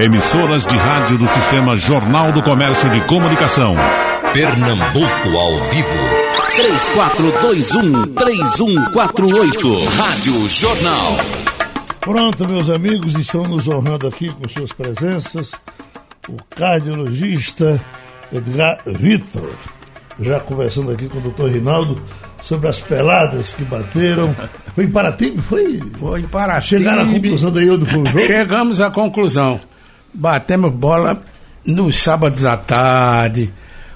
Emissoras de rádio do Sistema Jornal do Comércio de Comunicação. Pernambuco ao vivo. 3421-3148. Rádio Jornal. Pronto, meus amigos, estão nos honrando aqui com suas presenças o cardiologista Edgar Vitor. Já conversando aqui com o doutor Rinaldo sobre as peladas que bateram. Foi em Paraty? Foi? Foi em Paraty. Chegaram à conclusão daí onde foi o jogo? Chegamos à conclusão. Batemos bola nos sábados à tarde.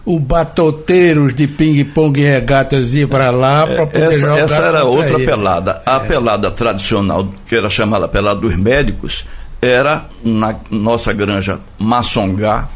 O batoteiros de ping-pong e regatas ia para lá para poder essa, jogar. essa era outra ele. pelada. A pelada tradicional, que era chamada pelada dos médicos, era na nossa granja Maçongá,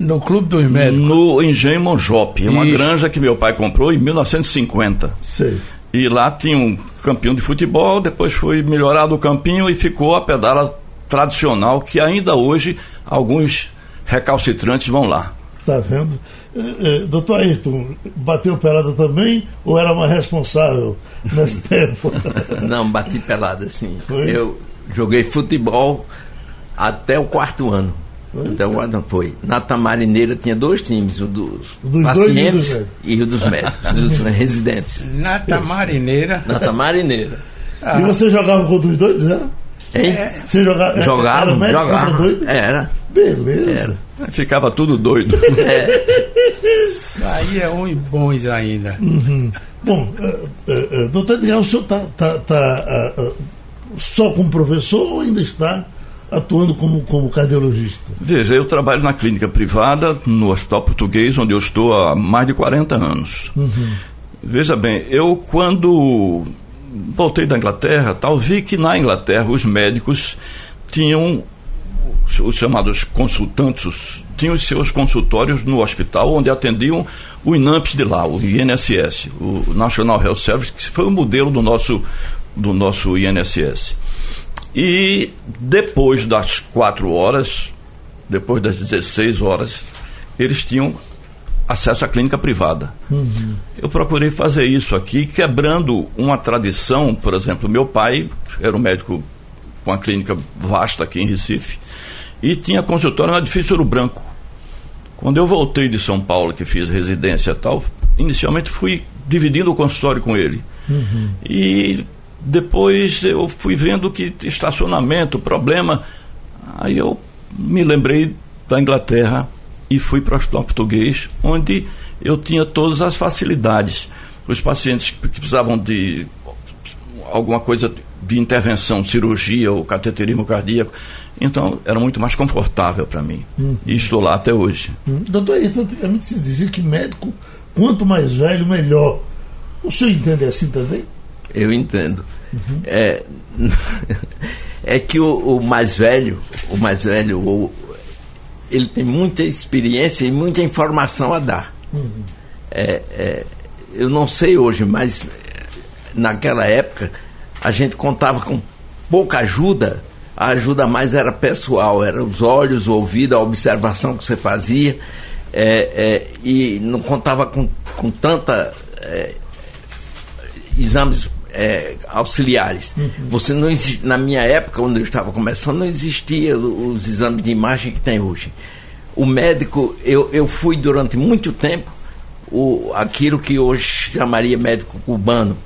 No Clube dos Médicos. no Engenho Monjope. Uma Isso. granja que meu pai comprou em 1950. Sei. E lá tinha um campinho de futebol, depois foi melhorado o campinho e ficou a pedala tradicional, que ainda hoje alguns recalcitrantes vão lá. Tá vendo? Eh, eh, doutor Ayrton, bateu pelada também ou era mais responsável nesse tempo? Não, bati pelada, assim. Foi? Eu joguei futebol até o quarto ano. Até o quarto ano foi. Na Tamarineira tinha dois times, o dos, Dos dois pacientes e e o dos médicos, dos residentes. Nata Marineira. Na Tamarineira. E você jogava contra os doidos, era? Hein? Você jogava, era Jogava, médico contra jogava. doido? Era. Beleza. Ficava tudo doido. Saíam uns bons ainda. Bom, eh, eh, eh, doutor Edgar, o senhor está tá, tá, ah, só como professor ou ainda está atuando como, como cardiologista? Veja, eu trabalho na clínica privada, no Hospital Português, onde eu estou há mais de 40 anos. Veja bem, eu quando voltei da Inglaterra, tal, vi que na Inglaterra os médicos tinham os- os chamados consultantes, tinham os seus consultórios no hospital, onde atendiam o INAMPS de lá, o INSS, o National Health Service, que foi o modelo do nosso, do nosso INSS. E depois das quatro horas, depois das 16 horas, eles tinham acesso à clínica privada. Eu procurei fazer isso aqui, quebrando uma tradição, por exemplo, meu pai era um médico com uma clínica vasta aqui em Recife e tinha consultório no edifício Ouro Branco. Quando eu voltei de São Paulo, que fiz residência e tal, inicialmente fui dividindo o consultório com ele. E depois eu fui vendo que estacionamento, problema. Aí eu me lembrei da Inglaterra e fui para o Hospital Português, onde eu tinha todas as facilidades. Os pacientes que precisavam de alguma coisa de intervenção, cirurgia ou cateterismo cardíaco, então era muito mais confortável para mim. E estou lá até hoje. Hum. Doutor Ayrton, antigamente se dizia que médico, quanto mais velho, melhor. O senhor entende assim também? Eu entendo. É, é que o, o mais velho, o mais velho, o- ele tem muita experiência e muita informação a dar. É, é, eu não sei hoje, mas é, naquela época a gente contava com pouca ajuda. A ajuda mais era pessoal, era os olhos, o ouvido, a observação que você fazia. é, é, e não contava com, com tanta é, exames é, auxiliares. Você não na minha época, quando eu estava começando, não existia os exames de imagem que tem hoje. O médico, eu, eu fui durante muito tempo o, aquilo que hoje chamaria médico cubano.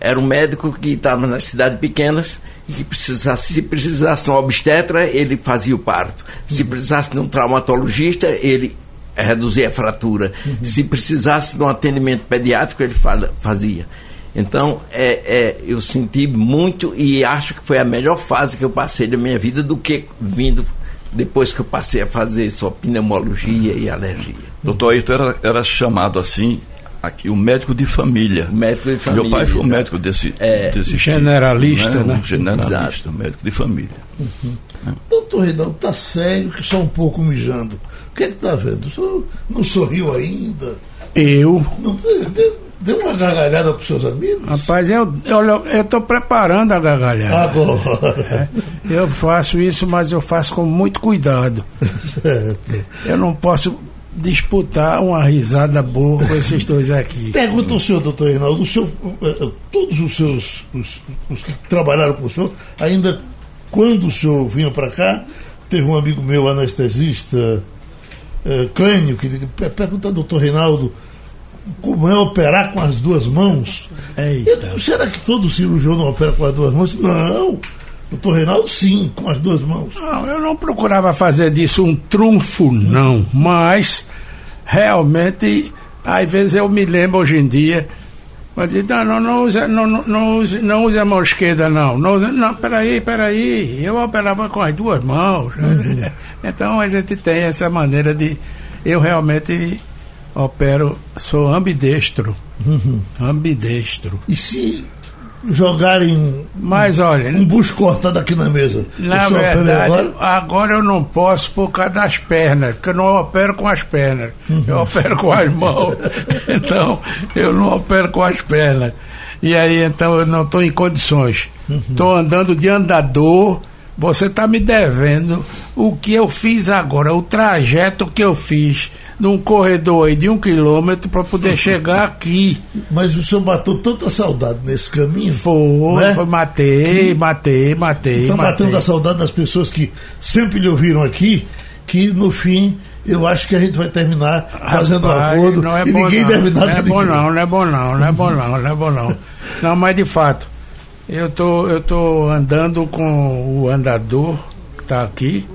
Era um médico que estava nas cidades pequenas e que precisasse, se precisasse um obstetra, ele fazia o parto. Se precisasse de um traumatologista, ele reduzia a fratura. Se precisasse de um atendimento pediátrico, ele fa- fazia. Então, é, é, eu senti muito e acho que foi a melhor fase que eu passei da minha vida do que vindo depois que eu passei a fazer só pneumologia e alergia. Doutor Ayrton era, era chamado assim, aqui, o médico de família. Médico de família. Meu pai foi um médico desse, É, desse generalista, tipo, né? Um generalista, médico de família. Doutor Reinaldo, tá sério que só um pouco mijando. O que é que tá vendo? O senhor não sorriu ainda? Eu, Não, dê uma gargalhada pros seus amigos? rapaz, eu eu estou preparando a gargalhada. Agora. Eu faço isso, mas eu faço com muito cuidado. Certo. Eu não posso disputar uma risada boa com esses dois aqui. Pergunta ao senhor, doutor Reinaldo, o senhor, eh, eh, todos os seus, os, os que trabalharam com o senhor, ainda quando o senhor vinha para cá, teve um amigo meu, anestesista, uh, Clênio, que pergunta ao doutor Reinaldo como é operar com as duas mãos. Eu, será que todo cirurgião não opera com as duas mãos? Não. Doutor Reinaldo, sim, com as duas mãos. Não, eu não procurava fazer disso um trunfo, não. Mas, realmente, às vezes eu me lembro hoje em dia. Mas diz, não, não, não, usa, não, não, não, use, não use a mão esquerda, não. Não, use, não peraí, peraí. Eu operava com as duas mãos. Uhum. Então a gente tem essa maneira de. Eu realmente opero, sou ambidestro. Uhum. Ambidestro. E se jogarem Mas olha, um bucho cortado aqui na mesa, na verdade, agora? agora? eu não posso por causa das pernas, porque eu não opero com as pernas, uhum. eu opero com as mãos. então, eu não opero com as pernas. E aí, então, eu não estou em condições. Estou uhum. andando de andador você está me devendo o que eu fiz agora, o trajeto que eu fiz num corredor aí de um quilômetro para poder chegar aqui. Mas o senhor matou tanta saudade nesse caminho? Foi, né? foi matei, que... matei, matei. Está matando a saudade das pessoas que sempre lhe ouviram aqui, que no fim eu acho que a gente vai terminar fazendo Rapaz, acordo não é e ninguém não, deve nada não é bom não, não é bom não, não é bom não, não é bom não. Não, mas de fato, eu tô, eu tô andando com o andador que está aqui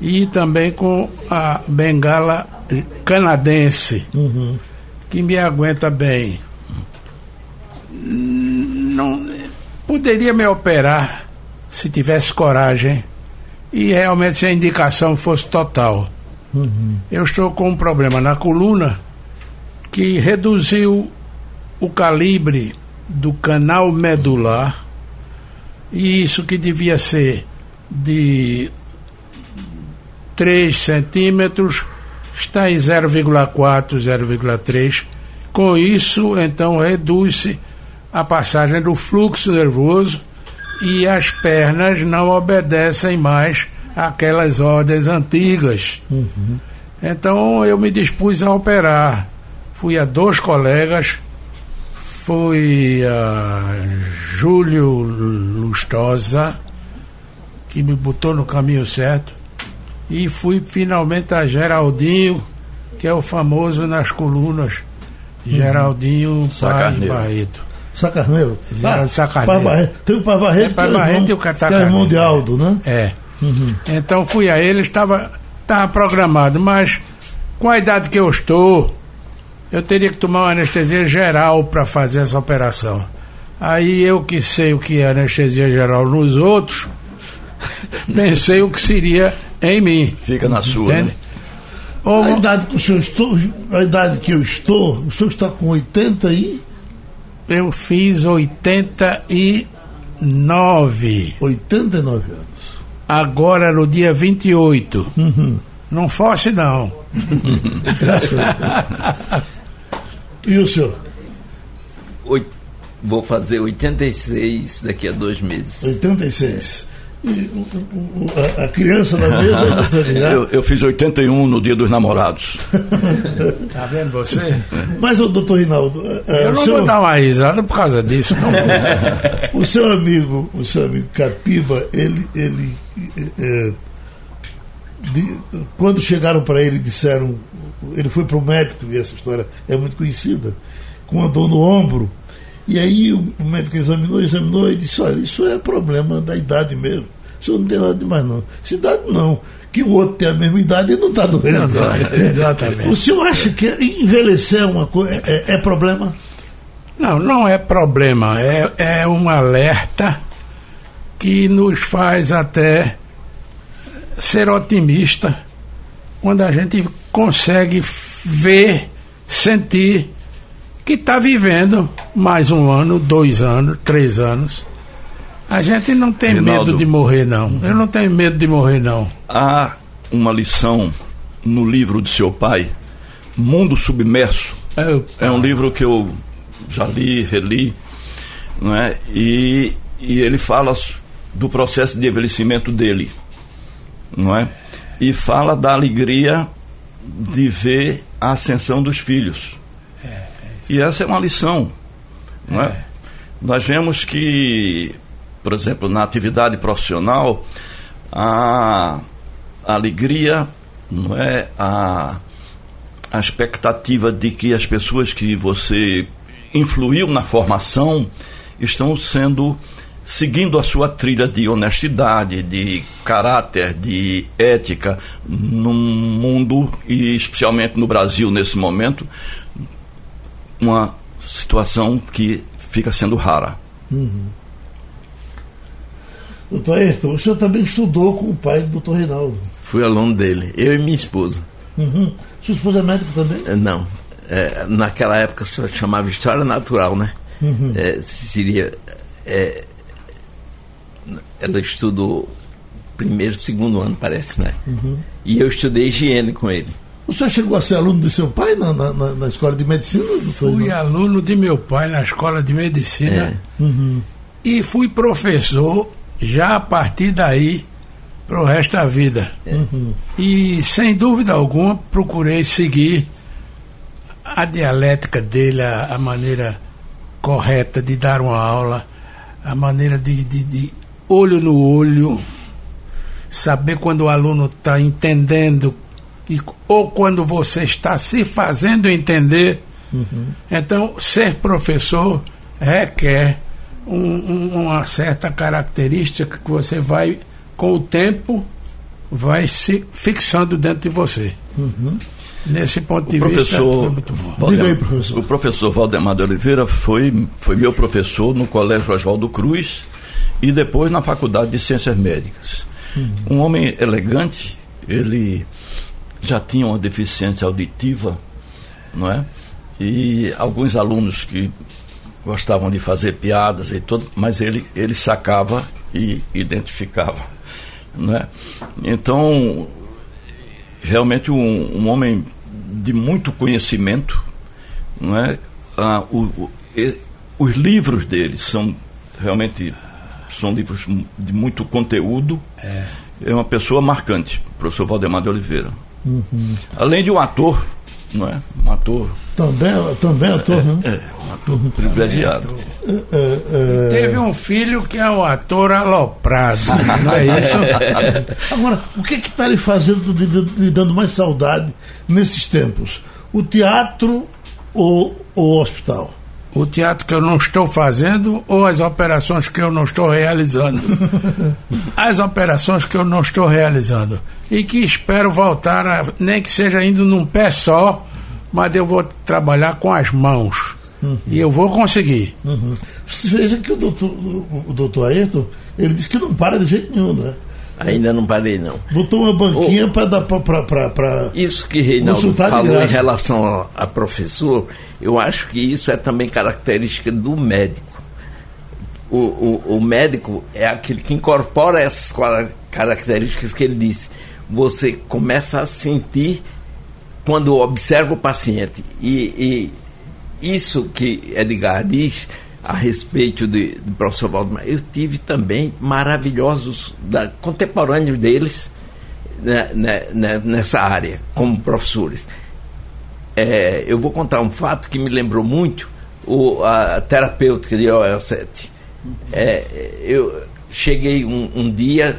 e também com a bengala canadense uhum. que me aguenta bem. Não poderia me operar se tivesse coragem e realmente se a indicação fosse total. Uhum. Eu estou com um problema na coluna que reduziu o calibre do canal medular, e isso que devia ser de 3 centímetros está em 0,4, 0,3. Com isso, então, reduz-se a passagem do fluxo nervoso e as pernas não obedecem mais àquelas ordens antigas. Uhum. Então eu me dispus a operar. Fui a dois colegas foi a Júlio Lustosa, que me botou no caminho certo, e fui finalmente a Geraldinho, que é o famoso nas colunas, Geraldinho uhum. Paz Barreto. Sacarneiro? Ah, Sacarneiro. Barreto. Tem o Paz Barreto, é, Paz Barreto e o Catacarneiro. Que é irmão de Aldo, né? É. Uhum. Então fui a ele, estava, estava programado, mas com a idade que eu estou, eu teria que tomar uma anestesia geral para fazer essa operação. Aí eu que sei o que é anestesia geral nos outros, pensei o que seria em mim. Fica na sua. Entende? Né? A idade que o senhor estou, a idade que eu estou, o senhor está com 80 e eu fiz 89. 89 anos. Agora no dia 28. Uhum. Não fosse não. Graças a Deus. E o senhor? Oito, vou fazer 86 daqui a dois meses. 86. E a, a, criança na mesa é eu, eu fiz 81 no dia dos namorados. tá vendo você? Mas o doutor Rinaldo. É, eu não seu, vou dar uma risada por causa disso, não. o seu amigo, o seu amigo Capiba, ele. ele é, de, quando chegaram para ele disseram ele foi para o médico, e essa história é muito conhecida, com uma dor no ombro. E aí o médico examinou, examinou e disse, olha, isso é problema da idade mesmo. Isso não tem nada de mais não. Essa idade não. Que o outro tem a mesma idade e não está doendo. Não, não, exatamente. O senhor acha que envelhecer é uma coisa é, é, problema? Não, não é problema. É, é um alerta que nos faz até ser otimista quando a gente consegue ver, sentir que está vivendo mais um ano, dois anos, três anos. A gente não tem medo de morrer, não. Eu não tenho medo de morrer, não. Há uma lição no livro de seu pai, Mundo Submerso. É um livro que eu já li, reli, não é? E, e ele fala do processo de envelhecimento dele, não é? E fala da alegria de ver a ascensão dos filhos. É, é e essa é uma lição. Não é? é? Nós vemos que, por exemplo, na atividade profissional, a, alegria, não é a, a expectativa de que as pessoas que você influiu na formação estão sendo seguindo a sua trilha de honestidade, de caráter, de ética no mundo e especialmente no Brasil nesse momento, uma situação que fica sendo rara. Uhum. Doutor Ayrton, o senhor também estudou com o pai do doutor Reinaldo. Fui aluno dele, eu e minha esposa. Uhum. Sua esposa é médica também? É, não. É, naquela época se chamava História Natural, né? Uhum. É, seria. É, ela estudou primeiro, segundo ano, parece, né? Uhum. E eu estudei higiene com ele. O senhor chegou a ser aluno de seu pai na, na, na escola de medicina? Fui não? aluno de meu pai na escola de medicina é. uhum. e fui professor já a partir daí para o resto da vida. Uhum. E sem dúvida alguma procurei seguir a dialética dele, a, a maneira correta de dar uma aula, a maneira de, de, de olho no olho, saber quando o aluno está entendendo e, ou quando você está se fazendo entender. Uhum. Então, ser professor requer um, um, uma certa característica que você vai, com o tempo, vai se fixando dentro de você. Uhum. Nesse ponto de o vista, professor, muito bom. Valdemar, aí, professor. O professor Valdemar de Oliveira foi, foi meu professor no Colégio Oswaldo Cruz e depois na Faculdade de Ciências Médicas. Uhum. Um homem elegante, ele já tinha uma deficiência auditiva, não é? E alguns alunos que gostavam de fazer piadas e tudo, mas ele, ele sacava e identificava, não é? Então, realmente um, um homem de muito conhecimento, não é? Ah, o, o, e, os livros dele são realmente são livros de muito conteúdo. É, é uma pessoa marcante, professor Valdemar de Oliveira. Uhum. Além de um ator, não é? Um ator. Também, também ator, é, né? É, um ator privilegiado. É, é, é, teve um filho que é um ator aloprado, não é isso? Agora, o que está lhe fazendo, lhe dando mais saudade nesses tempos? O teatro ou o hospital? O teatro que eu não estou fazendo ou as operações que eu não estou realizando. as operações que eu não estou realizando. E que espero voltar, a, nem que seja indo num pé só, mas eu vou trabalhar com as mãos. Uhum. E eu vou conseguir. Uhum. Veja que o doutor, o, o doutor Ayrton, ele disse que não para de jeito nenhum, né? Ainda não parei, não. Botou uma banquinha para dar para. Isso que Reinaldo falou em relação a, a, professor, eu acho que isso é também característica do médico. O, o, o médico é aquele que incorpora essas características que ele disse. Você começa a sentir quando observa o paciente. E, e isso que Edgar diz a respeito de, do professor Valdemar, eu tive também maravilhosos da, contemporâneos deles né, né, né, nessa área, como professores. É, eu vou contar um fato que me lembrou muito o, a terapêutica de OL7. É, eu cheguei um, um dia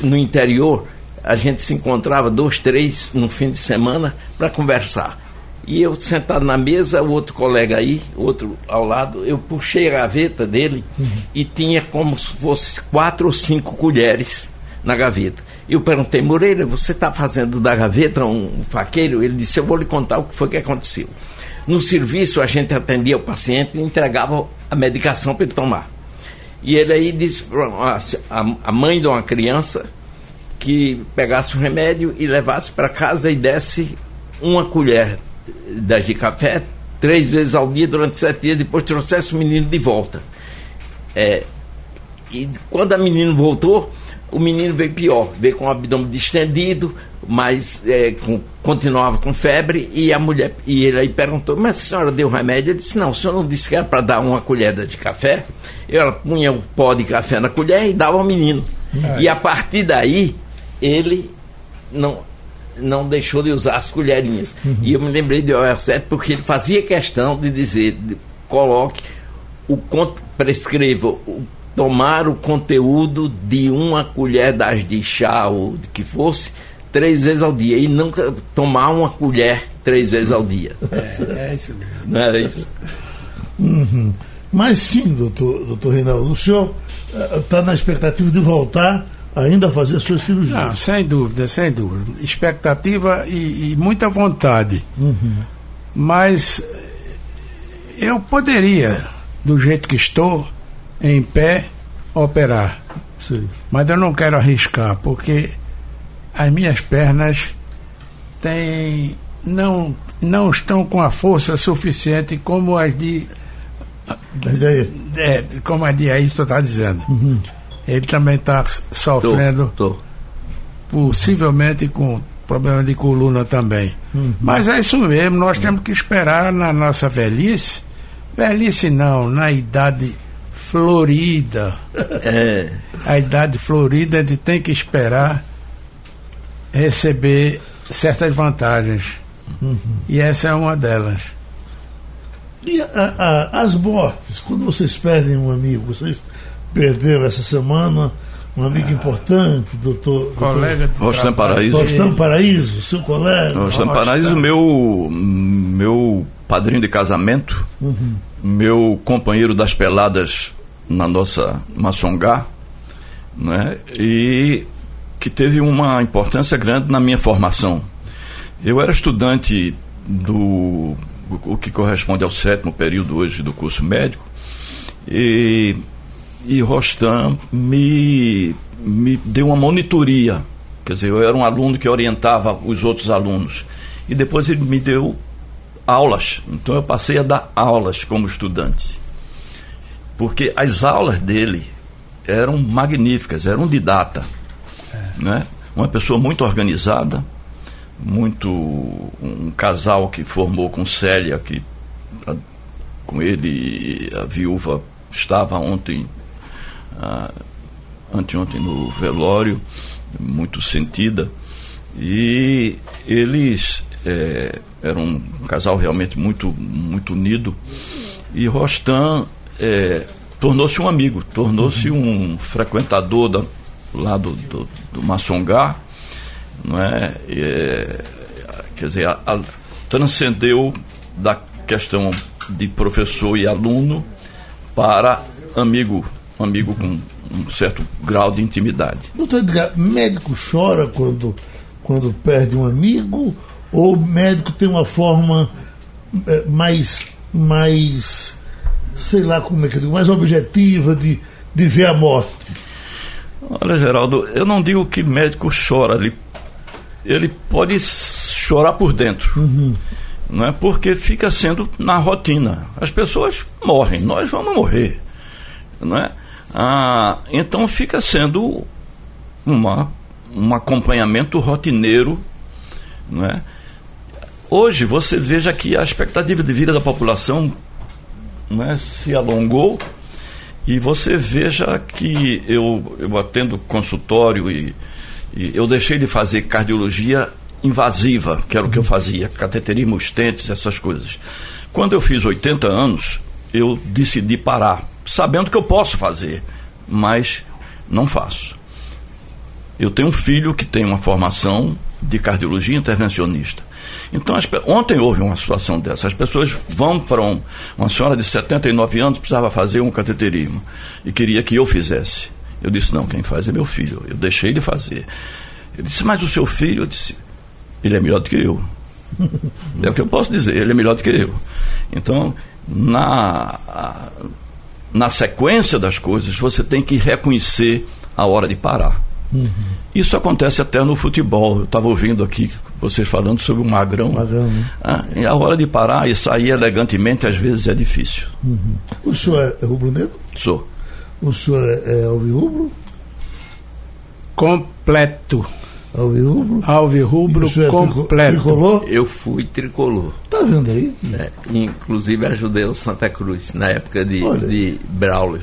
no interior, a gente se encontrava dois, três no fim de semana para conversar. E eu sentado na mesa, o outro colega aí, outro ao lado, eu puxei a gaveta dele uhum. e tinha como se fosse quatro ou cinco colheres na gaveta. Eu perguntei, Moreira, você está fazendo da gaveta um faqueiro? Ele disse, eu vou lhe contar o que foi que aconteceu. No serviço, a gente atendia o paciente e entregava a medicação para ele tomar. E ele aí disse para a mãe de uma criança que pegasse o remédio e levasse para casa e desse uma colher das de café três vezes ao dia durante sete dias, depois trouxesse o menino de volta. É, e quando a menina voltou, o menino veio pior, veio com o abdômen distendido, mas é, com, continuava com febre, e a mulher, e ele aí perguntou, mas a senhora deu remédio? Ele disse, não, o senhor não disse que era para dar uma colher de café? Ela punha o pó de café na colher e dava ao menino. É. E a partir daí, ele não não deixou de usar as colherinhas. Uhum. E eu me lembrei de OR7 porque ele fazia questão de dizer, de, coloque o prescreva o, tomar o conteúdo de uma colher das de chá ou de que fosse três vezes ao dia e nunca tomar uma colher três vezes ao dia. É, é isso mesmo. Não era isso? Uhum. Mas sim, doutor, doutor Reinaldo, o senhor está na expectativa de voltar ainda fazer suas cirurgias? Não, sem dúvida, sem dúvida. Expectativa e, e muita vontade. Uhum. Mas eu poderia, do jeito que estou, em pé, operar. Sim. Mas eu não quero arriscar, porque as minhas pernas têm, não, não estão com a força suficiente como as de. Da ideia? É, como a de aí tu está dizendo. Ele também está sofrendo, Tô, tô. possivelmente com problema de coluna também. Mas é isso mesmo, nós temos que esperar na nossa velhice. Velhice não, na idade florida. É, a idade florida, a gente tem que esperar receber certas vantagens. E essa é uma delas. E a- a- as mortes, quando vocês perdem um amigo, vocês perderam essa semana um amigo importante, doutor. Colega de Rostam. Paraíso. Rostam Paraíso, seu colega. Rostam Rostam. Paraíso, meu, meu padrinho de casamento, meu companheiro das peladas na nossa Maçongá, né? e que teve uma importância grande na minha formação. Eu era estudante do o que corresponde ao sétimo período hoje do curso médico, e, e Rostam me, me deu uma monitoria. Quer dizer, eu era um aluno que orientava os outros alunos. E depois ele me deu aulas. Então eu passei a dar aulas como estudante. Porque as aulas dele eram magníficas, era um didata. Né? Uma pessoa muito organizada, muito um casal que formou com Célia, que a- com ele a viúva estava ontem, ah, anteontem no velório, muito sentida. E eles eh, eram um casal realmente muito, muito unido. E Rostam eh, tornou-se um amigo, tornou-se um frequentador da, lá do, do, do Maçongá, não é? É, quer dizer, a- a- transcendeu da questão de professor e aluno para amigo, amigo com um certo grau de intimidade. Doutor Edgar, médico chora quando, quando perde um amigo ou médico tem uma forma eh, mais, mais, sei lá como é que eu digo, mais objetiva de, de ver a morte? Olha, Geraldo, eu não digo que médico chora, ele, ele pode chorar por dentro. Não é? Porque fica sendo na rotina. As pessoas morrem, nós vamos morrer. Não é? Ah, então fica sendo uma, um acompanhamento rotineiro. Não é? Hoje você veja que a expectativa de vida da população é, se alongou e você veja que eu, eu atendo consultório e, e eu deixei de fazer cardiologia invasiva, que era o que eu fazia, cateterismo, estentes, essas coisas. Quando eu fiz 80 anos, eu decidi parar, sabendo que eu posso fazer, mas não faço. Eu tenho um filho que tem uma formação de cardiologia intervencionista. Então, as ontem houve uma situação dessa. As pessoas vão para um, uma senhora de 79 anos precisava fazer um cateterismo e queria que eu fizesse. Eu disse: não, quem faz é meu filho. Eu deixei de fazer. Ele disse: mas o seu filho? Eu disse: ele é melhor do que eu. É o que eu posso dizer, ele é melhor do que eu. Então, na, na sequência das coisas, você tem que reconhecer a hora de parar. Isso acontece até no futebol. Eu estava ouvindo aqui vocês falando sobre o magrão. Magrão, né? Ah, e a hora de parar e sair elegantemente às vezes é difícil. O senhor é rubro-negro? Sou. O senhor é, é alvirrubro? Completo. Alvirrubro? Alvirrubro O é completo. Tricolor? Eu fui tricolor. Tá vendo aí? né? Inclusive ajudei o Santa Cruz na época de, Olha. de Braulio.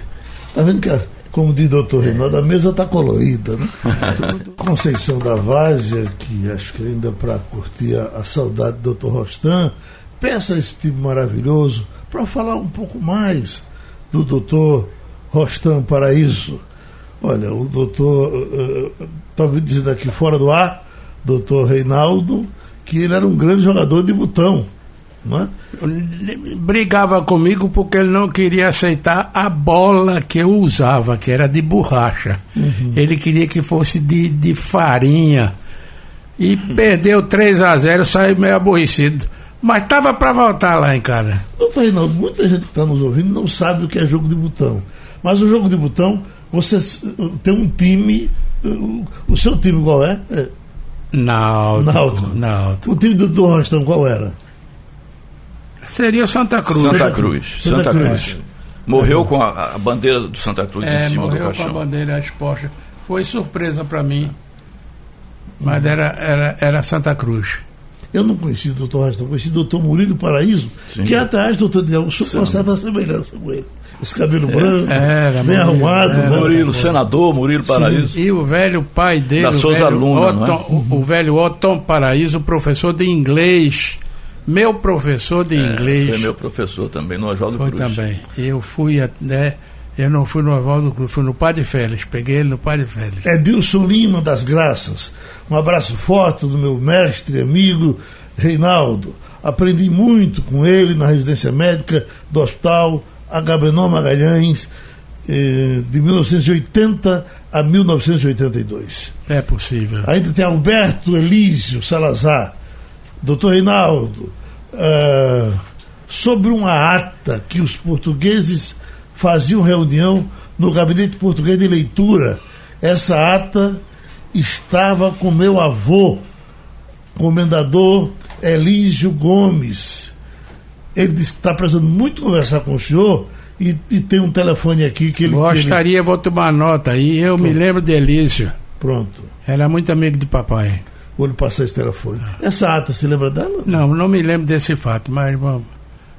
Tá vendo que, a- como diz doutor Reinaldo, a mesa tá colorida, né? Conceição da Várzea, que acho que ainda para curtir a, a saudade do doutor Rostam, peça esse time maravilhoso para falar um pouco mais do doutor Rostam Paraíso. Olha, o doutor, estava dizendo aqui fora do ar, doutor Reinaldo, que ele era um grande jogador de botão. Não é? Brigava comigo porque ele não queria aceitar a bola que eu usava, que era de borracha. Uhum. Ele queria que fosse de, de farinha. E uhum. perdeu 3 a 0 saiu meio aborrecido. Mas estava para voltar lá em cara. Doutor Reinaldo, muita gente que está nos ouvindo não sabe o que é jogo de botão. Mas o jogo de botão, você tem um time. O seu time qual é? Náutico, Náutico. Náutico. O time do, do Rostão qual era? Seria o Santa Cruz. Santa Cruz. Santa, Santa Cruz. Cruz. Morreu com a, a, bandeira do Santa Cruz é, em cima morreu do caixão. com a bandeira exposta. Foi surpresa para mim. Mas era, era, era Santa Cruz. Eu não conheci o doutor Rastão, conheci o doutor Murilo Paraíso, Sim. que atrás, doutor Daniel, com uma certa semelhança com ele. Esse cabelo branco, era, bem Murilo, arrumado. Era, né? Murilo, senador, Murilo Paraíso. Sim. E o velho pai dele, da o, velho aluna, Otton, é? o, o velho Otton Paraíso, professor de inglês. Meu professor de é, inglês. Foi meu professor também, no Oswaldo Cruz. Foi também. Eu fui, né, eu não fui no Oswaldo Cruz, fui no Padre Félix, peguei ele no Padre Félix. Edilson Lima das Graças. Um abraço forte do meu mestre, amigo Reinaldo. Aprendi muito com ele na residência médica do Hospital Agabenó Magalhães, eh, de 1980 a 1982. É possível. Ainda tem Alberto Elísio Salazar, doutor Reinaldo, uh, sobre uma ata que os portugueses faziam reunião no gabinete português de leitura. Essa ata estava com meu avô, comendador Elísio Gomes. Ele disse que está precisando muito conversar com o senhor e, e, tem um telefone aqui que ele. Gostaria, ele... vou tomar nota aí. Eu Pronto. me lembro de Elísio. Pronto. Era muito amigo de papai. Vou lhe passar esse telefone. Essa ata, se lembra dela? Não, não me lembro desse fato, mas vamos,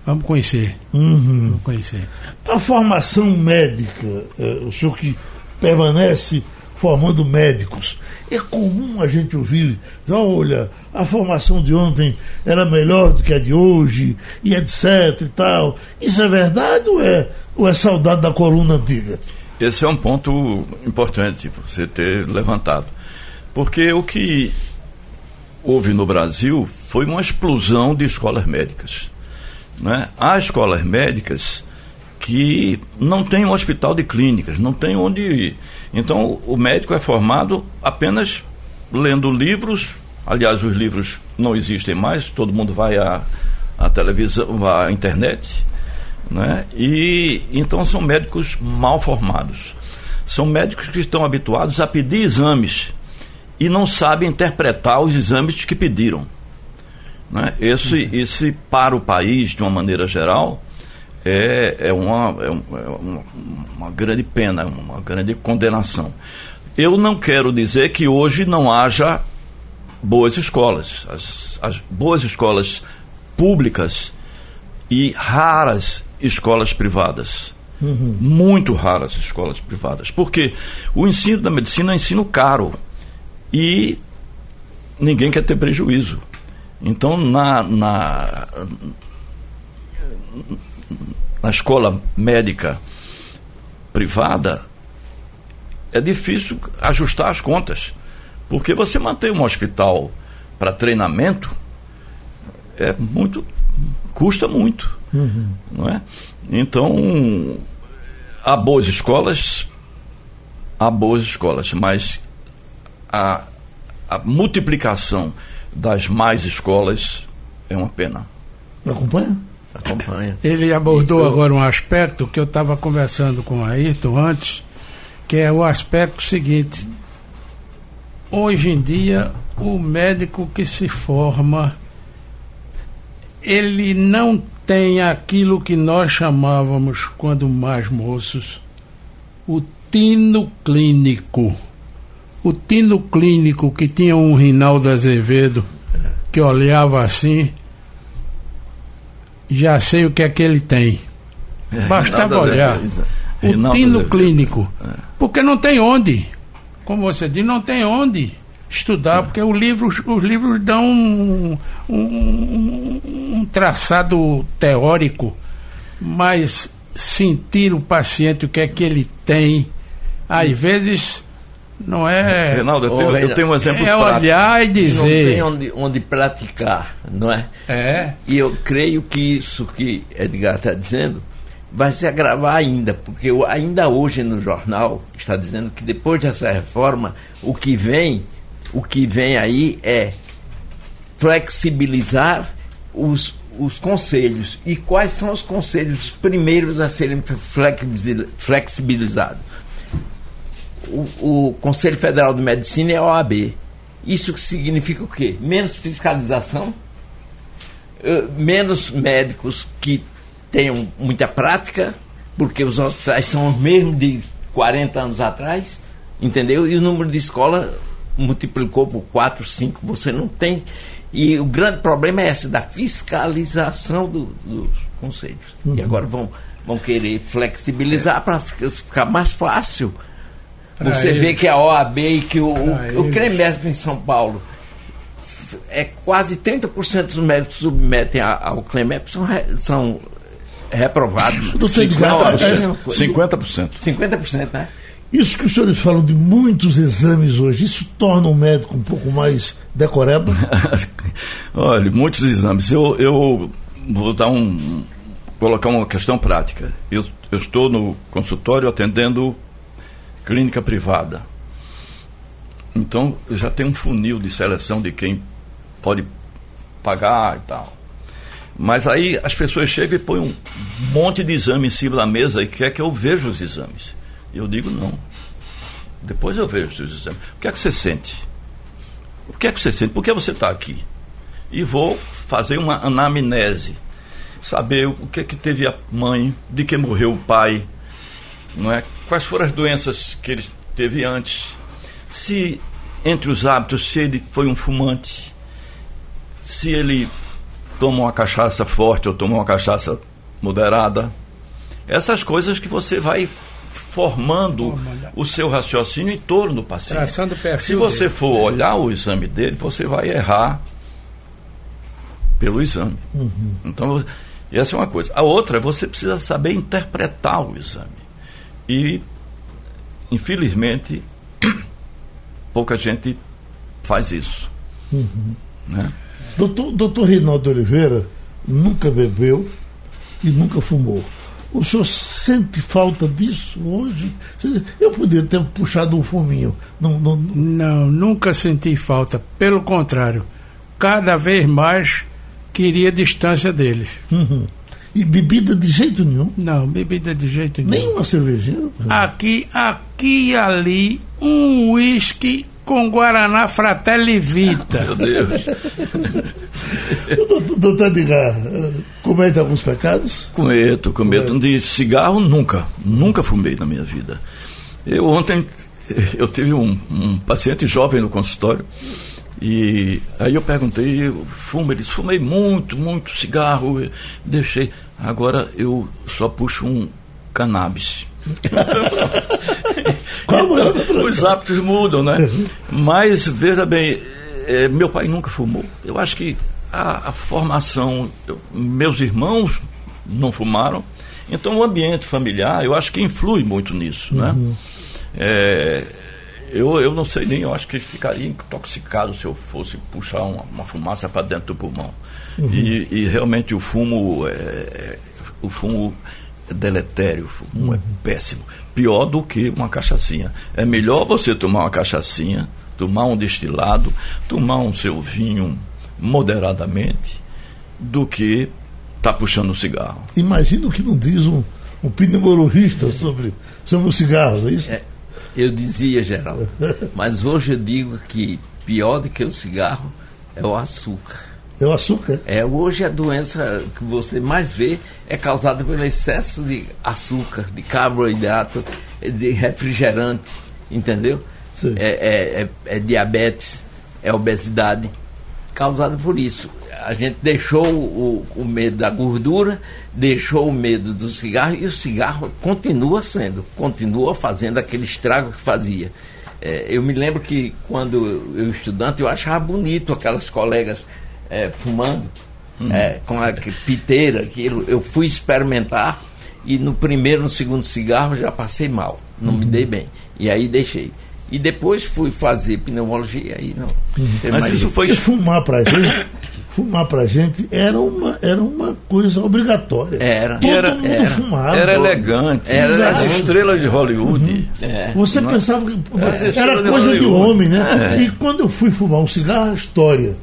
vamos conhecer. Uhum. Vamos conhecer. A formação médica, eh, o senhor que permanece formando médicos. É comum a gente ouvir, olha, a formação de ontem era melhor do que a de hoje, e etc e tal. Isso é verdade ou é, ou é saudade da coluna antiga? Esse é um ponto importante você ter levantado. Porque o que houve no Brasil foi uma explosão de escolas médicas. Né? Há escolas médicas que não tem um hospital de clínicas, não tem onde ir. Então, o médico é formado apenas lendo livros. Aliás, os livros não existem mais, todo mundo vai à, à televisão, à internet. Né? E então são médicos mal formados. São médicos que estão habituados a pedir exames e não sabem interpretar os exames que pediram. Né? Esse, esse, para o país, de uma maneira geral, é, é, uma, é, é uma, uma, grande pena, uma grande condenação. Eu não quero dizer que hoje não haja boas escolas. As, as boas escolas públicas e raras escolas privadas. Uhum. Muito raras escolas privadas. Porque o ensino da medicina é um ensino caro e ninguém quer ter prejuízo. Então, na, na na escola médica privada, é difícil ajustar as contas. Porque você manter um hospital para treinamento é muito. custa muito. Uhum. Não é? Então, há boas escolas, há boas escolas, mas a, a multiplicação das mais escolas é uma pena. Acompanha? Acompanha. Ele abordou agora um aspecto que eu estava conversando com a Ayrton antes, que é o aspecto seguinte. Hoje em dia, o médico que se forma, ele não tem aquilo que nós chamávamos, quando mais moços, o tino clínico. O tino clínico que tinha um Rinaldo Azevedo, que olhava assim já sei o que é que ele tem. É, Bastava olhar. O tino clínico. É. Porque não tem onde. Como você diz, não tem onde estudar, é. porque o livro, os livros dão um, um, um, traçado teórico, mas sentir o paciente, o que é que ele tem, às vezes Não é. Reinaldo, eu tenho, eu tenho um exemplo É prático. olhar e dizer. Não tem onde, onde praticar, não é? É. E eu creio que isso que Edgar está dizendo vai se agravar ainda, porque eu- ainda hoje no jornal está dizendo que depois dessa reforma, o que vem, o que vem aí é flexibilizar os, os conselhos. E quais são os conselhos primeiros a serem flexibili- flexibilizados? O, o Conselho Federal de Medicina é a OAB. Isso significa o quê? Menos fiscalização, eh, menos médicos que tenham muita prática, porque os hospitais são os mesmos de 40 anos atrás, entendeu? E o número de escola multiplicou por 4, 5, você não tem. E o grande problema é esse, da fiscalização do- dos conselhos. E agora vão, vão querer flexibilizar para ficar mais fácil. Pra Você vê que a OAB e que o, Pra o, o. CREMESP em São Paulo é quase 30% dos médicos que submetem a- ao CLEMEP são, re- são reprovados. Edgar, Não, é- é uma coisa- 50%. 50%, né? Isso que os senhores falam de muitos exames hoje, isso torna o médico um pouco mais decoreba? Olha, muitos exames. Eu, eu vou dar um. colocar uma questão prática. Eu, eu estou no consultório atendendo clínica privada. Então já tenho um funil de seleção de quem pode pagar e tal. Mas aí as pessoas chegam e põem um monte de exame em cima da mesa e quer que eu veja os exames. E eu digo não. Depois eu vejo os seus exames. O que é que você sente? O que é que você sente? Por que você está aqui? E vou fazer uma anamnese. Saber o que é que teve a mãe, de que morreu o pai, não é? Quais foram as doenças que ele teve antes? Se entre os hábitos, se ele foi um fumante, se ele toma uma cachaça forte ou toma uma cachaça moderada. Essas coisas que você vai formando Forma, o seu raciocínio em torno do paciente. Traçando o perfil Se você dele. for olhar o exame dele, você vai errar pelo exame. Então, essa é uma coisa. A outra, você precisa saber interpretar o exame. E, infelizmente, pouca gente faz isso. Né? Doutor, doutor Reinaldo Oliveira nunca bebeu e nunca fumou. O senhor sente falta disso hoje? Eu poderia ter puxado um fuminho. Não, não, não- Não, nunca senti falta. Pelo contrário, cada vez mais queria distância deles. Uhum. E bebida de jeito nenhum? Não, bebida de jeito nenhum. Nem uma cervejinha? Aqui, aqui e ali, um uísque com Guaraná Fratelli Vita. Meu Deus. Doutor- Edgar, comete alguns pecados? Cometo, cometo. De cigarro, nunca. Nunca fumei na minha vida. Eu ontem, eu tive um, um paciente jovem no consultório e aí eu perguntei, fuma? Ele disse, fumei muito, muito cigarro, deixei. Agora eu só puxo um cannabis. Qual é Os hábitos mudam, né? Mas, veja bem, eh, meu pai nunca fumou. Eu acho que a, a formação, eu- meus irmãos não fumaram, então o ambiente familiar, eu acho que influi muito nisso, né? Eh, eu, eu não sei nem, eu acho que ficaria intoxicado se eu fosse puxar uma, uma fumaça para dentro do pulmão. E, e realmente o fumo é, o fumo é deletério, o fumo é péssimo. Pior do que uma cachaçinha. É melhor você tomar uma cachaçinha, tomar um destilado, tomar um seu vinho moderadamente, do que estar puxando um cigarro. Imagina o que não diz um, um pneumologista sobre, sobre o cigarro, não é isso? É, eu dizia, Geraldo, mas hoje eu digo que pior do que o cigarro é o açúcar. É o açúcar. É, hoje a doença que você mais vê é causada pelo excesso de açúcar, de carboidrato, de refrigerante, entendeu? É, é- é- é diabetes, é obesidade, causada por isso. A gente deixou o, o medo da gordura, deixou o medo do cigarro e o cigarro continua sendo, continua fazendo aquele estrago que fazia. É, eu me lembro que quando eu estudante eu achava bonito aquelas colegas é, fumando é, com a piteira, aquilo. Eu fui experimentar e no primeiro, no segundo cigarro já passei mal, não me dei bem. E aí deixei. E depois fui fazer pneumologia aí não. Uhum. Mas isso foi fumar pra gente. fumar pra gente era uma, era uma coisa obrigatória. Era. Todo era, mundo era, fumava. Era elegante. Era as estrelas de Hollywood. Uhum. É. Você Não. pensava que era, era coisa de, de homem, né? É. E quando eu fui fumar um cigarro, a história.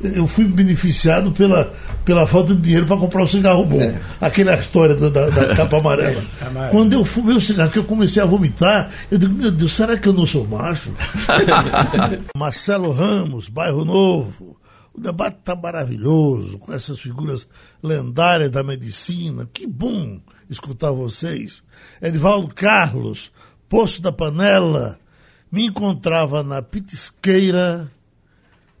Eu fui beneficiado pela, pela falta de dinheiro para comprar um cigarro bom. É. Aquela história da, da, da capa amarela. Quando eu fumei o cigarro, que eu comecei a vomitar, eu digo, meu Deus, será que eu não sou macho? Marcelo Ramos, Bairro Novo. O debate está maravilhoso, com essas figuras lendárias da medicina. Que bom escutar vocês. Edvaldo Carlos, Poço da Panela, me encontrava na Pitisqueira,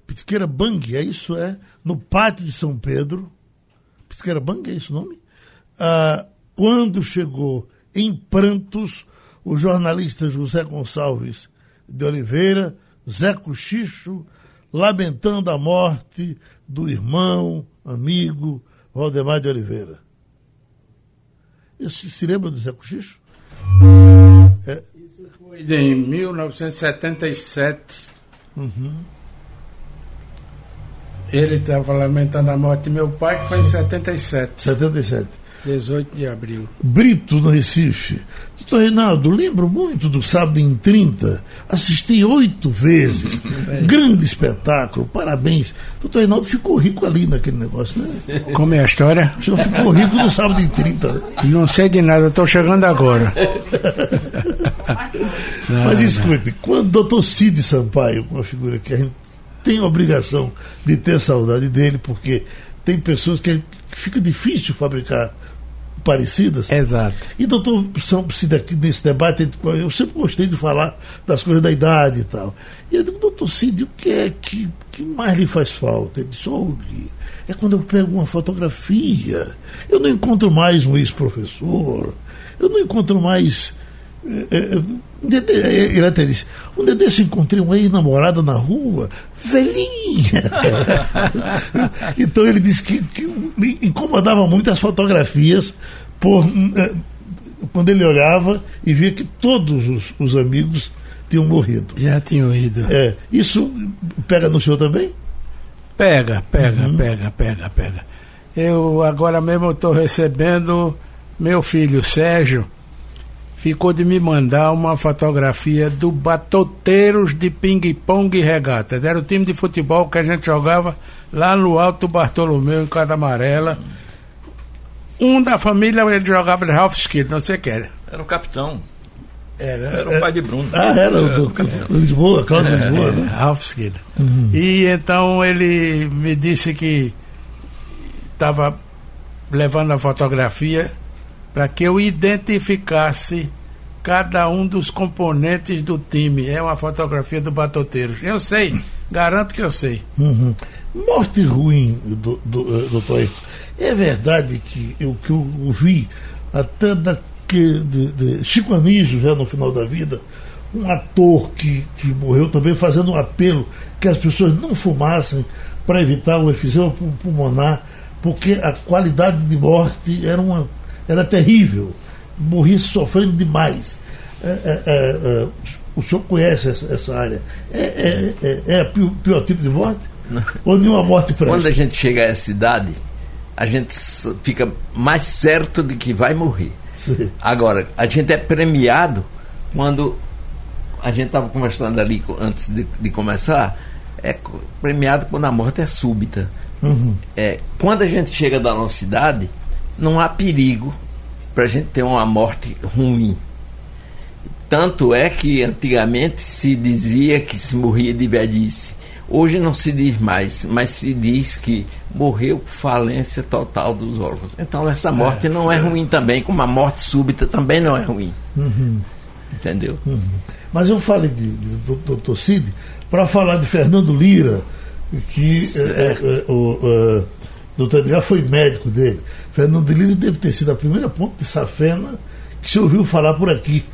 Pitisqueira Bang, é isso? É? No pátio de São Pedro. Pitisqueira Bang, é isso o nome? Ah, quando chegou em prantos o jornalista José Gonçalves de Oliveira, Zé Cochicho, lamentando a morte do irmão, amigo Valdemar de Oliveira. Isso, se lembra do Zé Cochicho? É. Isso foi em 1977. Uhum. Ele estava lamentando a morte de meu pai, que foi em 77. 77. 18 de abril. Brito, no Recife. Doutor Reinaldo, lembro muito do Sábado em 30. Assisti oito vezes. É. Grande espetáculo, parabéns. Doutor Reinaldo ficou rico ali naquele negócio, né? Como é a história? O senhor ficou rico no Sábado em 30. Né? Não sei de nada, estou chegando agora. Mas escute, quando o doutor Cid Sampaio, uma figura que a gente tem a obrigação de ter saudade dele, porque tem pessoas que fica difícil fabricar parecidas. Exato. E doutor aqui nesse debate, eu sempre gostei de falar das coisas da idade e tal. E eu digo, doutor Cid, o que é que, que mais lhe faz falta? Ele disse, olha, é quando eu pego uma fotografia, eu não encontro mais um ex-professor, eu não encontro mais. É, é, ele até disse, um dia desse encontrei uma ex-namorada na rua, velhinha. então ele disse que, que incomodava muito as fotografias por, quando ele olhava e via que todos os, os amigos tinham morrido. Já tinham ido. É, isso pega no senhor também? Pega, pega, uhum. pega, pega, pega. Eu agora mesmo estou recebendo meu filho Sérgio ficou de me mandar uma fotografia do Batoteiros de Ping Pong e Regata. Era o time de futebol que a gente jogava lá no Alto Bartolomeu, em Casa Amarela. Um da família ele jogava de Ralph Skid, não sei o que era. Era o capitão. Era, era o pai de Bruno. Ah, era o do, Lisboa, Cláudio é, Lisboa, né? Ralph Skid. Uhum. E então ele me disse que estava levando a fotografia para que eu identificasse cada um dos componentes do time. É uma fotografia do Batoteiros. Eu sei, garanto que eu sei. Uhum. Morte ruim, do, do, uh, doutor. É verdade que eu que eu vi até da, que, de, de Chico Anísio, já no final da vida, um ator que, que morreu também fazendo um apelo que as pessoas não fumassem para evitar o efizema pulmonar, porque a qualidade de morte era uma era terrível, morria sofrendo demais. É, é, é, é, o senhor conhece essa, essa área. É, é, é, é o pior tipo de morte? Não. Ou nenhuma morte presta? Quando a gente chega a essa idade, a gente fica mais certo de que vai morrer. Sim. Agora, a gente é premiado quando a gente estava conversando ali antes de, de, começar, é premiado quando a morte é súbita. Uhum. É, quando a gente chega da nossa idade, não há perigo para a gente ter uma morte ruim. Tanto é que antigamente se dizia que se morria de velhice. Hoje não se diz mais, mas se diz que morreu por falência total dos órgãos. Então essa morte é, não é, é, ruim também, como a morte súbita também não é ruim. Uhum. Entendeu? Uhum. Mas eu falei de, de, Dr. Cid para falar de Fernando Lira, que é, é, o, é, doutor Edgar foi médico dele. Fernando Lira deve ter sido a primeira ponta de safena que se ouviu falar por aqui.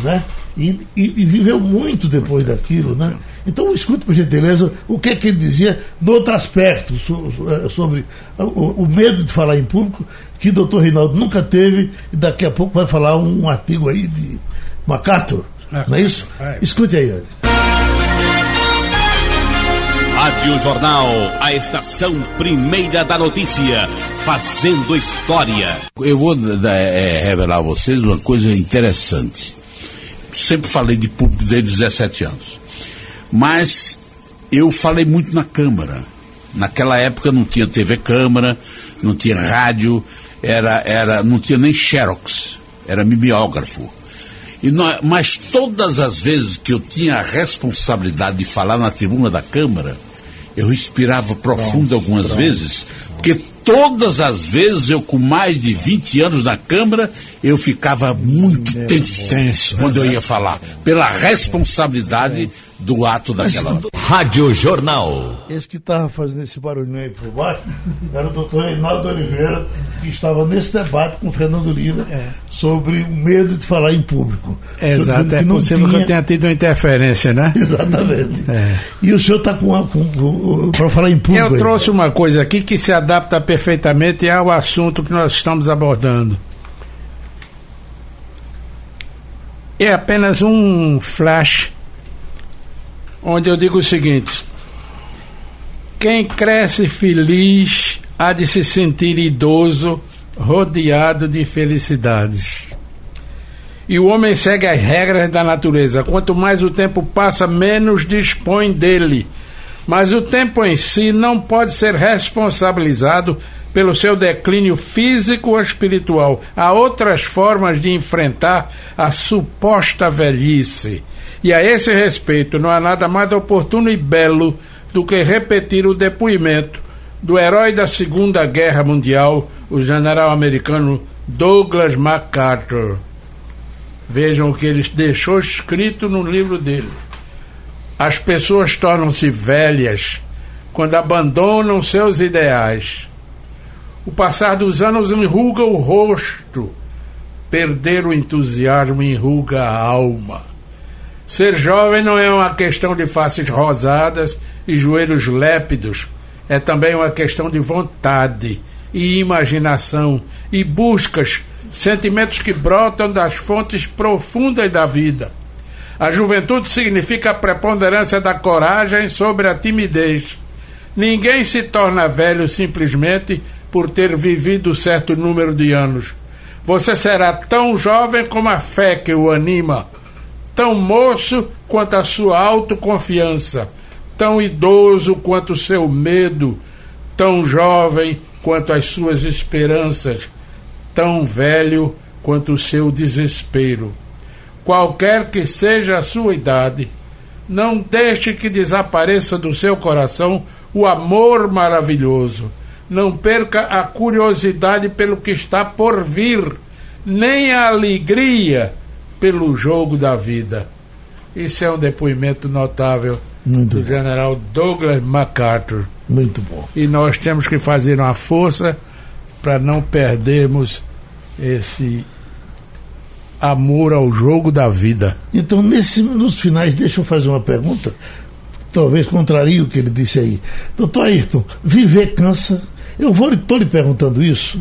Né? E, e, e viveu muito depois daquilo. Né? Então, escute, por gentileza, o que é que ele dizia no outro aspecto é, sobre o, o medo de falar em público, que o doutor Reinaldo nunca teve, e daqui a pouco vai falar um, artigo aí de MacArthur É. Não é isso? É. Escute aí, olha. Rádio Jornal, a estação primeira da notícia, fazendo história. Eu vou é, revelar a vocês uma coisa interessante. Sempre falei de público desde 17 anos. Mas eu falei muito na Câmara. Naquela época não tinha TV Câmara, não tinha rádio, era, era, não tinha nem Xerox, era mimeógrafo. E nós, mas todas as vezes que eu tinha a responsabilidade de falar na tribuna da Câmara, eu respirava profundo algumas pronto. vezes, porque todas as vezes eu com mais de 20 anos na Câmara, eu ficava muito tenso quando eu ia falar, pela responsabilidade do ato daquela hora. Rádio Jornal. Esse que estava fazendo esse barulhinho aí por baixo era o doutor Reinaldo Oliveira, que estava nesse debate com o Fernando Lira é. sobre o medo de falar em público. É, exato, é possível tinha... que eu tenha tido uma interferência, né? Exatamente. É. E o senhor está com, com, com para falar em público. Eu aí. trouxe uma coisa aqui que se adapta perfeitamente ao assunto que nós estamos abordando. É apenas um flash onde eu digo o seguinte: quem cresce feliz há de se sentir idoso, rodeado de felicidades. E o homem segue as regras da natureza. Quanto mais o tempo passa, menos dispõe dele. Mas o tempo em si não pode ser responsabilizado pelo seu declínio físico ou espiritual. Há outras formas de enfrentar a suposta velhice. E a esse respeito, não há nada mais oportuno e belo do que repetir o depoimento do herói da Segunda Guerra Mundial, o general americano Douglas MacArthur. Vejam o que ele deixou escrito no livro dele. As pessoas tornam-se velhas quando abandonam seus ideais. O passar dos anos enruga o rosto, perder o entusiasmo enruga a alma. Ser jovem não é uma questão de faces rosadas e joelhos lépidos, é também uma questão de vontade e imaginação e buscas, sentimentos que brotam das fontes profundas da vida. A juventude significa a preponderância da coragem sobre a timidez. Ninguém se torna velho simplesmente por ter vivido certo número de anos. Você será tão jovem como a fé que o anima tão moço quanto a sua autoconfiança, tão idoso quanto o seu medo, tão jovem quanto as suas esperanças, tão velho quanto o seu desespero. Qualquer que seja a sua idade, não deixe que desapareça do seu coração o amor maravilhoso. Não perca a curiosidade pelo que está por vir, nem a alegria pelo jogo da vida. Isso é um depoimento notável Muito do bom. general Douglas MacArthur. Muito bom. E nós temos que fazer uma força para não perdermos esse amor ao jogo da vida. Então, nesse, nos finais, deixa eu fazer uma pergunta, talvez contrarie o que ele disse aí. Doutor Ayrton, viver cansa. Eu estou lhe perguntando isso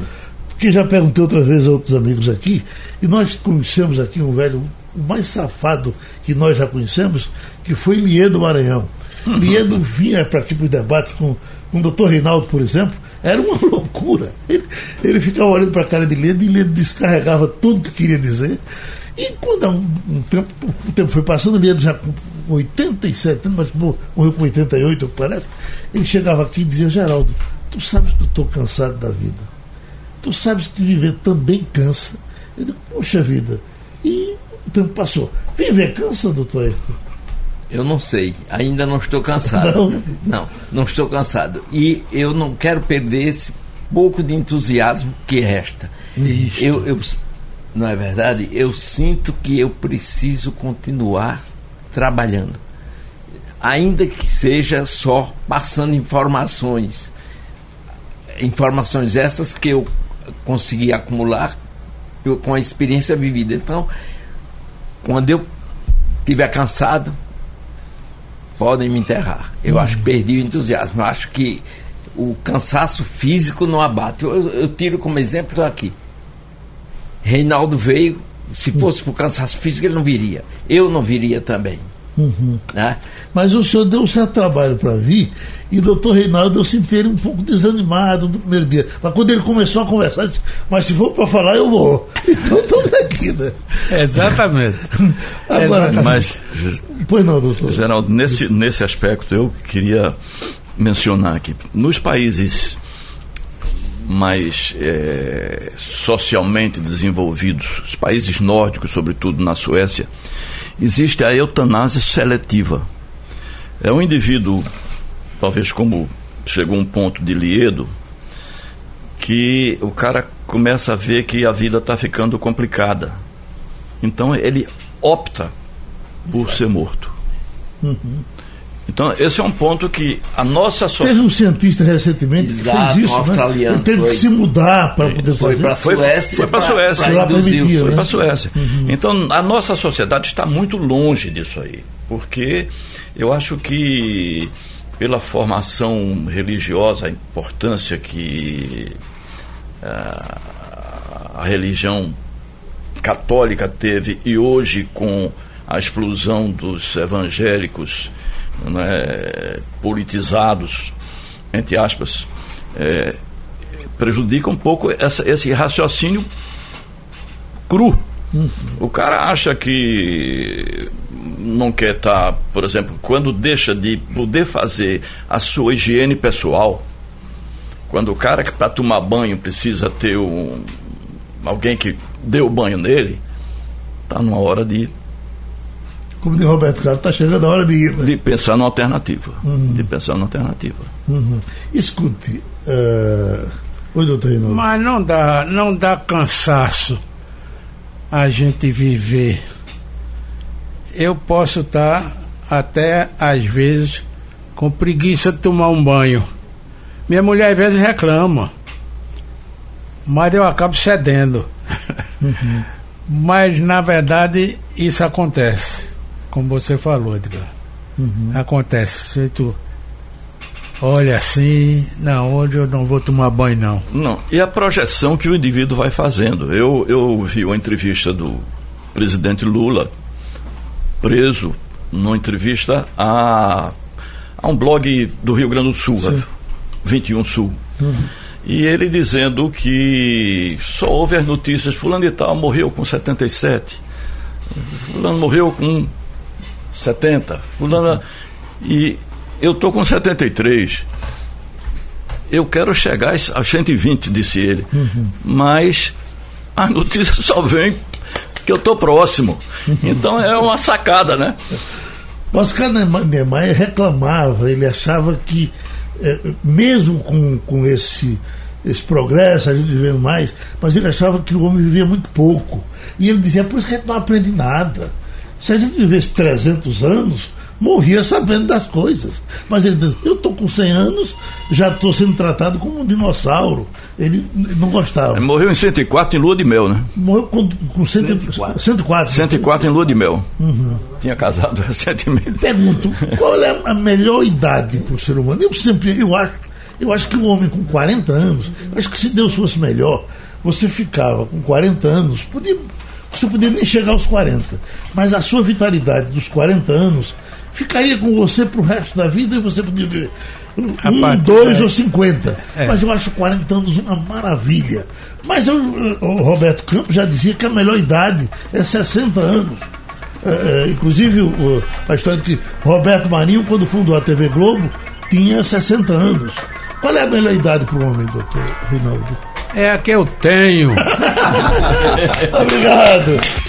que já perguntei outras vezes a outros amigos aqui, e nós conhecemos aqui um velho, o mais safado que nós já conhecemos, que foi Liedo Maranhão. Uhum. Liedo vinha para aqui para os debates com, com o doutor Reinaldo, por exemplo, era uma loucura. Ele, ele ficava olhando para a cara de Liedo e Liedo descarregava tudo que queria dizer. E quando um, um tempo, o tempo foi passando, Liedo já com 87 anos, mas morreu com 88, parece, ele chegava aqui e dizia, Geraldo, tu sabes que eu estou cansado da vida Tu sabes que viver também cansa. Eu digo, poxa vida. E o tempo passou. Viver cansa, doutor Ayrton? Eu não sei, ainda não estou cansado. Não. não, não estou cansado. E eu não quero perder esse pouco de entusiasmo que resta. Eu, eu, não é verdade? Eu sinto que eu preciso continuar trabalhando. Ainda que seja só passando informações. Informações essas que eu consegui acumular com a experiência vivida. Então, quando eu estiver cansado, podem me enterrar. Eu hum. acho que perdi o entusiasmo. Eu acho que o cansaço físico não abate. Eu, eu tiro como exemplo aqui. Reinaldo veio Se fosse por cansaço físico, ele não viria. Eu não viria também. Uhum. Né? Mas o senhor deu um certo trabalho para vir e o doutor Reinaldo eu senti ele um pouco desanimado no primeiro dia. Mas quando ele começou a conversar, disse, mas se for para falar, eu vou. Então estamos aqui, né? Exatamente. Agora, Exatamente. Mas, pois não, doutor. Geraldo, nesse, nesse aspecto eu queria mencionar aqui. Nos países mais é, socialmente desenvolvidos, os países nórdicos, sobretudo na Suécia, existe a eutanásia seletiva. É um indivíduo, talvez como chegou um ponto de Liedo, que o cara começa a ver que a vida está ficando complicada. Então ele opta por ser morto. Uhum. Então, esse é um ponto que a nossa sociedade. Teve um cientista recentemente que Exato, fez isso. Um australiano, né? Ele teve foi. que se mudar para poder foi fazer. Pra Suécia, foi para a Suécia. Pra, pra induzir, foi né? para a Suécia. Uhum. Então, a nossa sociedade está muito longe disso aí. Porque eu acho que, pela formação religiosa, a importância que a, a religião católica teve e hoje com a explosão dos evangélicos né, politizados, entre aspas, é, prejudica um pouco essa, esse raciocínio cru. Uhum. O cara acha que não quer estar, tá, por exemplo, quando deixa de poder fazer a sua higiene pessoal, quando o cara que para tomar banho precisa ter um, alguém que dê o banho nele, está numa hora de como diz Roberto Carlos, está chegando a hora de ir. Né? De pensar numa alternativa. Uhum. De pensar numa alternativa. Uhum. Escute. Uh... Oi, doutor Reinaldo. Mas não dá, não dá cansaço a gente viver. Eu posso estar tá até, às vezes, com preguiça de tomar um banho. Minha mulher, às vezes, reclama. Mas eu acabo cedendo. Uhum. Mas, na verdade, isso acontece como você falou, Edgar. Uhum. Acontece. Se tu olha assim, não, hoje eu não vou tomar banho, não. Não. E a projeção que o indivíduo vai fazendo. Eu, eu vi uma entrevista do presidente Lula, preso, numa entrevista a, a um blog do Rio Grande do Sul, Sim. 21 Sul. Uhum. E ele dizendo que só houve as notícias, fulano e tal morreu com 77, fulano morreu com 70. Fulana, e eu estou com 73. Eu quero chegar a 120, disse ele. Uhum. Mas a notícia só vem que eu estou próximo. Então é uma sacada, né? Oscar Niemeyer reclamava, ele achava que, eh, mesmo com, com esse, esse progresso, a gente vivendo mais, mas ele achava que o homem vivia muito pouco. E ele dizia, por isso que a gente não aprende nada. Se a gente vivesse 300 anos, morria sabendo das coisas. Mas ele eu estou com 100 anos, já estou sendo tratado como um dinossauro. Ele não gostava. Ele morreu em 104 em lua de mel, né? Morreu com, com 104. 104. 104 em lua de mel. Uhum. Tinha casado recentemente. Pergunto, qual é a melhor idade para o ser humano? Eu sempre, eu acho, eu acho que o homem com 40 anos, acho que se Deus fosse melhor, você ficava com 40 anos, podia você poderia nem chegar aos 40. Mas a sua vitalidade dos 40 anos ficaria com você para o resto da vida e você poderia ver um, dois ou 50. É. Mas eu acho 40 anos uma maravilha. Mas eu, o Roberto Campos já dizia que a melhor idade é 60 anos. É, é, inclusive o, a história de que Roberto Marinho, quando fundou a TV Globo, tinha 60 anos. Qual é a melhor idade para o homem, doutor Rinaldo? É a que eu tenho. Obrigado.